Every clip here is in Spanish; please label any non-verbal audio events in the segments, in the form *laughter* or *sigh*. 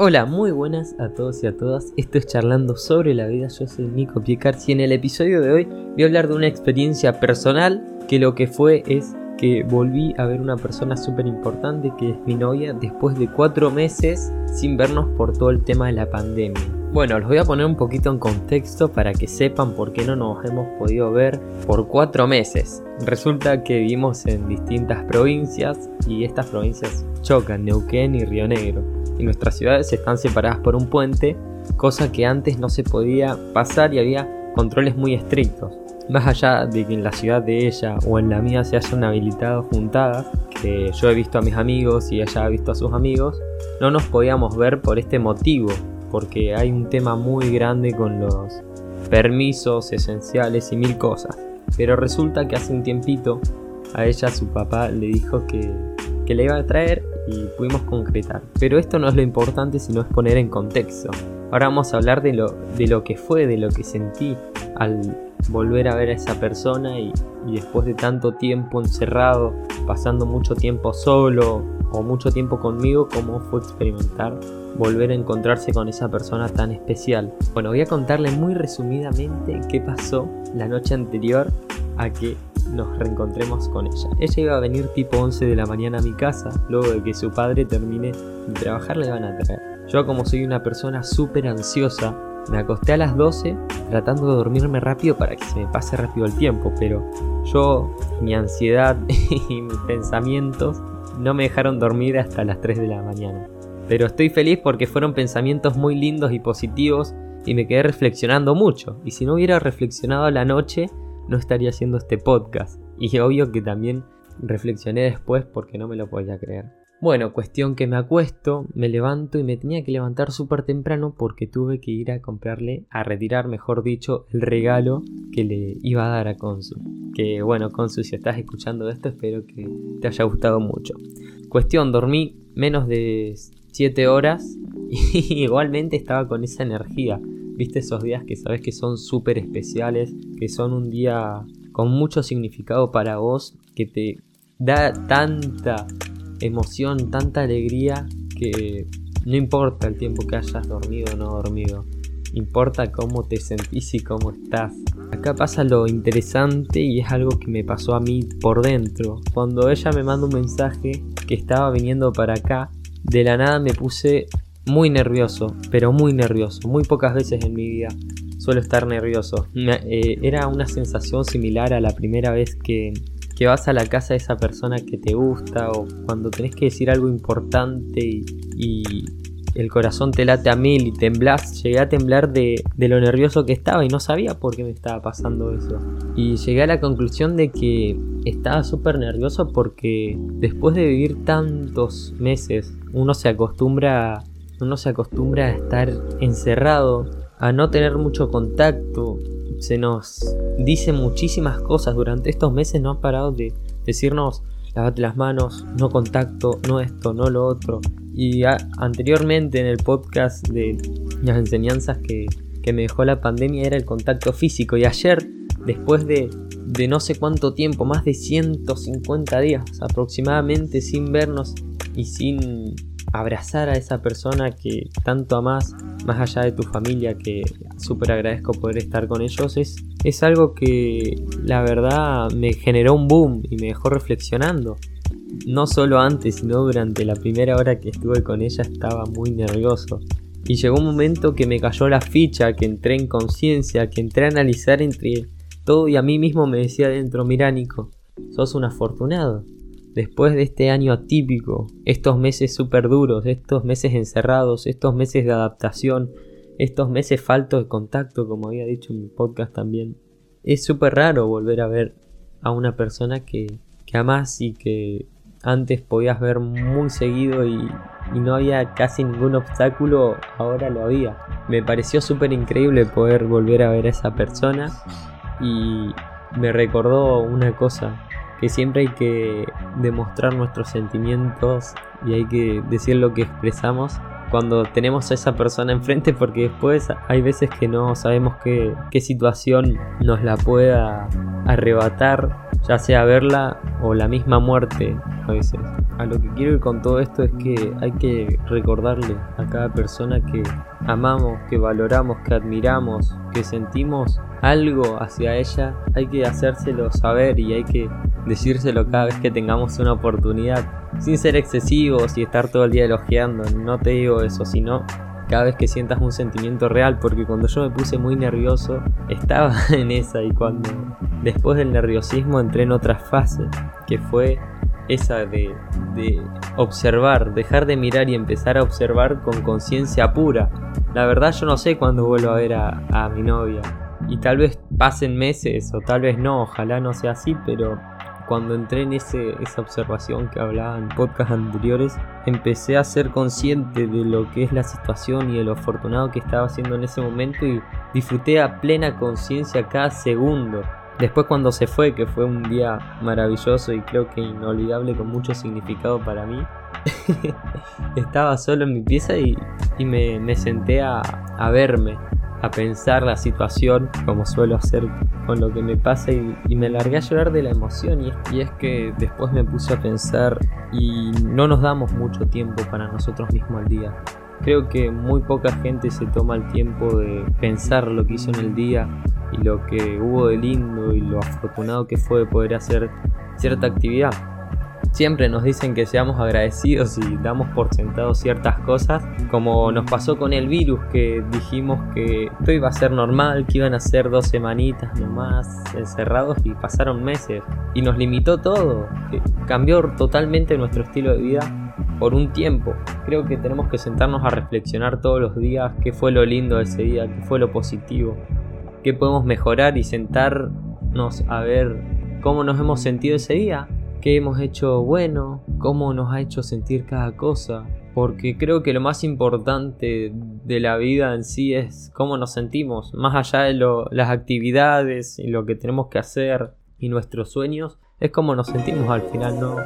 Hola, muy buenas a todos y a todas. Esto es Charlando sobre la vida. Yo soy Nico Piecarsi y en el episodio de hoy voy a hablar de una experiencia personal que lo que fue es que volví a ver una persona súper importante que es mi novia después de cuatro meses sin vernos por todo el tema de la pandemia. Bueno, los voy a poner un poquito en contexto para que sepan por qué no nos hemos podido ver por cuatro meses. Resulta que vivimos en distintas provincias y estas provincias chocan, Neuquén y Río Negro y nuestras ciudades están separadas por un puente, cosa que antes no se podía pasar y había controles muy estrictos. Más allá de que en la ciudad de ella o en la mía se hayan habilitado juntadas, que yo he visto a mis amigos y ella ha visto a sus amigos, no nos podíamos ver por este motivo, porque hay un tema muy grande con los permisos esenciales y mil cosas. Pero resulta que hace un tiempito a ella su papá le dijo que, que le iba a traer y pudimos concretar. Pero esto no es lo importante, sino es poner en contexto. Ahora vamos a hablar de lo, de lo que fue, de lo que sentí al volver a ver a esa persona y, y después de tanto tiempo encerrado, pasando mucho tiempo solo o mucho tiempo conmigo, cómo fue experimentar volver a encontrarse con esa persona tan especial. Bueno, voy a contarle muy resumidamente qué pasó la noche anterior a que nos reencontremos con ella. Ella iba a venir tipo 11 de la mañana a mi casa, luego de que su padre termine de trabajar le van a traer. Yo como soy una persona súper ansiosa, me acosté a las 12 tratando de dormirme rápido para que se me pase rápido el tiempo, pero yo, mi ansiedad *laughs* y mis pensamientos no me dejaron dormir hasta las 3 de la mañana. Pero estoy feliz porque fueron pensamientos muy lindos y positivos y me quedé reflexionando mucho. Y si no hubiera reflexionado la noche, no estaría haciendo este podcast. Y obvio que también reflexioné después porque no me lo podía creer. Bueno, cuestión que me acuesto, me levanto y me tenía que levantar súper temprano porque tuve que ir a comprarle, a retirar, mejor dicho, el regalo que le iba a dar a Consu. Que bueno, Consu, si estás escuchando esto, espero que te haya gustado mucho. Cuestión, dormí menos de 7 horas *laughs* y igualmente estaba con esa energía. ¿Viste esos días que sabes que son súper especiales? Que son un día con mucho significado para vos, que te da tanta emoción, tanta alegría, que no importa el tiempo que hayas dormido o no dormido. Importa cómo te sentís y cómo estás. Acá pasa lo interesante y es algo que me pasó a mí por dentro. Cuando ella me manda un mensaje que estaba viniendo para acá, de la nada me puse muy nervioso, pero muy nervioso. Muy pocas veces en mi vida suelo estar nervioso. Eh, era una sensación similar a la primera vez que, que, vas a la casa de esa persona que te gusta o cuando tenés que decir algo importante y, el corazón te late a mil y temblás. Llegué a temblar de, de, lo nervioso que estaba y no sabía por qué me estaba pasando eso. Y llegué a la conclusión de que estaba súper nervioso porque después de vivir tantos meses uno se acostumbra uno se acostumbra a estar encerrado, a no tener mucho contacto. Se nos dice muchísimas cosas durante estos meses, no han parado de decirnos lavate las manos, no contacto, no esto, no lo otro. Y anteriormente en el podcast de las enseñanzas que, que, me dejó la pandemia era el contacto físico. Y ayer, después de, de no sé cuánto tiempo, más de 150 días aproximadamente sin vernos y sin abrazar a esa persona que tanto amas, más allá de tu familia, que súper agradezco poder estar con ellos, es, es algo que la verdad me generó un boom y me dejó reflexionando. No solo antes, sino durante la primera hora que estuve con ella estaba muy nervioso. Y llegó un momento que me cayó la ficha, que entré en conciencia, que entré a analizar entre todo y a mí mismo me decía dentro, mira Nico, sos un afortunado después de este año atípico, estos meses súper duros, estos meses encerrados, estos meses de adaptación, estos meses faltos de contacto, como había dicho en mi podcast también, es súper raro volver a ver a una persona que, que amás y que antes podías ver muy seguido y, y no había casi ningún obstáculo, ahora lo había. Me pareció súper increíble poder volver a ver a esa persona y me recordó una cosa que siempre hay que demostrar nuestros sentimientos y hay que decir lo que expresamos cuando tenemos a esa persona enfrente porque después hay veces que no sabemos qué, qué situación nos la pueda arrebatar ya sea verla o la misma muerte a veces. A lo que quiero ir con todo esto es que hay que recordarle a cada persona que amamos, que valoramos, que admiramos, que sentimos algo hacia ella, hay que hacérselo saber y hay que decírselo cada vez que tengamos una oportunidad, sin ser excesivos y estar todo el día elogiando, no te digo eso, sino cada vez que sientas un sentimiento real, porque cuando yo me puse muy nervioso, estaba *laughs* en esa y cuando después del nerviosismo entré en otra fase, que fue esa de, observar, dejar de mirar y empezar a observar con conciencia pura. La verdad yo no sé cuándo vuelvo a ver a, a mi novia. Y tal vez pasen meses o tal vez no, ojalá no sea así, pero cuando entré en ese, esa observación que hablaba en podcast anteriores, empecé a ser consciente de lo que es la situación y de lo afortunado que estaba haciendo en ese momento y disfruté a plena conciencia cada segundo. Después cuando se fue, que fue un día maravilloso y creo que inolvidable con mucho significado para mí, *laughs* estaba solo en mi pieza y, me, senté a, a verme a pensar la situación como suelo hacer con lo que me pasa y, me largué a llorar de la emoción y, y, es que después me puse a pensar y no nos damos mucho tiempo para nosotros mismos al día. Creo que muy poca gente se toma el tiempo de pensar lo que hizo en el día y lo que hubo de lindo y lo afortunado que fue de poder hacer cierta actividad. Siempre nos dicen que seamos agradecidos y damos por sentado ciertas cosas, como nos pasó con el virus, que dijimos que esto iba a ser normal, que iban a ser dos semanitas nomás encerrados y pasaron meses y nos limitó todo, cambió totalmente nuestro estilo de vida por un tiempo. Creo que tenemos que sentarnos a reflexionar todos los días qué fue lo lindo ese día, qué fue lo positivo, qué podemos mejorar y sentarnos a ver cómo nos hemos sentido ese día qué hemos hecho bueno, cómo nos ha hecho sentir cada cosa, porque creo que lo más importante de la vida en sí es cómo nos sentimos, más allá de las actividades y lo que tenemos que hacer y nuestros sueños, es cómo nos sentimos al final, no,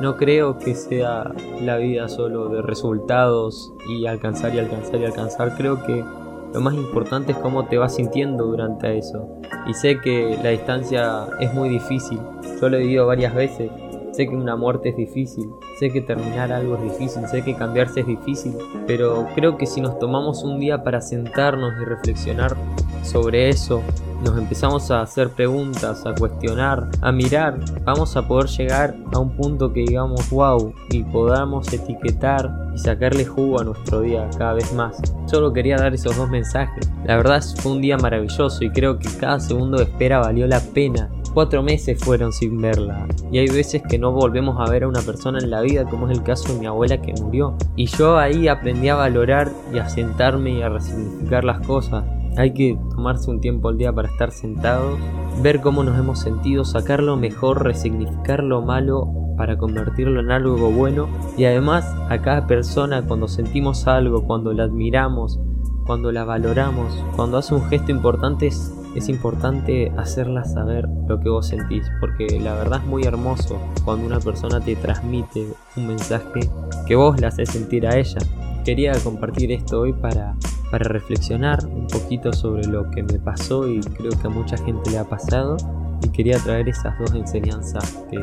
no creo que sea la vida solo de resultados y alcanzar y alcanzar y alcanzar, creo que lo más importante es cómo te vas sintiendo durante eso. Y sé que la distancia es muy difícil. Yo lo he vivido varias veces. Sé que una muerte es difícil, sé que terminar algo es difícil, sé que cambiarse es difícil, pero creo que si nos tomamos un día para sentarnos y reflexionar sobre eso, nos empezamos a hacer preguntas, a cuestionar, a mirar, vamos a poder llegar a un punto que digamos wow y podamos etiquetar y sacarle jugo a nuestro día cada vez más. Solo quería dar esos dos mensajes. La verdad fue un día maravilloso y creo que cada segundo de espera valió la pena. Cuatro meses fueron sin verla y hay veces que no volvemos a ver a una persona en la vida como es el caso de mi abuela que murió. Y yo ahí aprendí a valorar y a sentarme y a resignificar las cosas hay que tomarse un tiempo al día para estar sentados, ver cómo nos hemos sentido, sacar lo mejor, resignificar lo malo para convertirlo en algo bueno y además a cada persona cuando sentimos algo, cuando la admiramos, cuando la valoramos, cuando hace un gesto importante es, importante hacerla saber lo que vos sentís, porque la verdad es muy hermoso cuando una persona te transmite un mensaje que vos le haces sentir a ella. Quería compartir esto hoy para para reflexionar un poquito sobre lo que me pasó y creo que a mucha gente le ha pasado y quería traer esas dos enseñanzas que,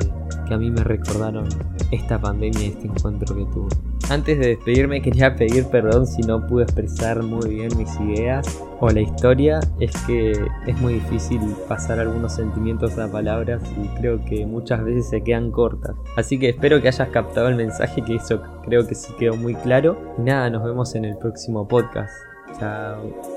que a mí me recordaron esta pandemia y este encuentro que tuve. Antes de despedirme quería pedir perdón si no pude expresar muy bien mis ideas o la historia. Es que es muy difícil pasar algunos sentimientos a palabras y creo que muchas veces se quedan cortas. Así que espero que hayas captado el mensaje que eso creo que sí quedó muy claro. Y nada, nos vemos en el próximo podcast. Chao.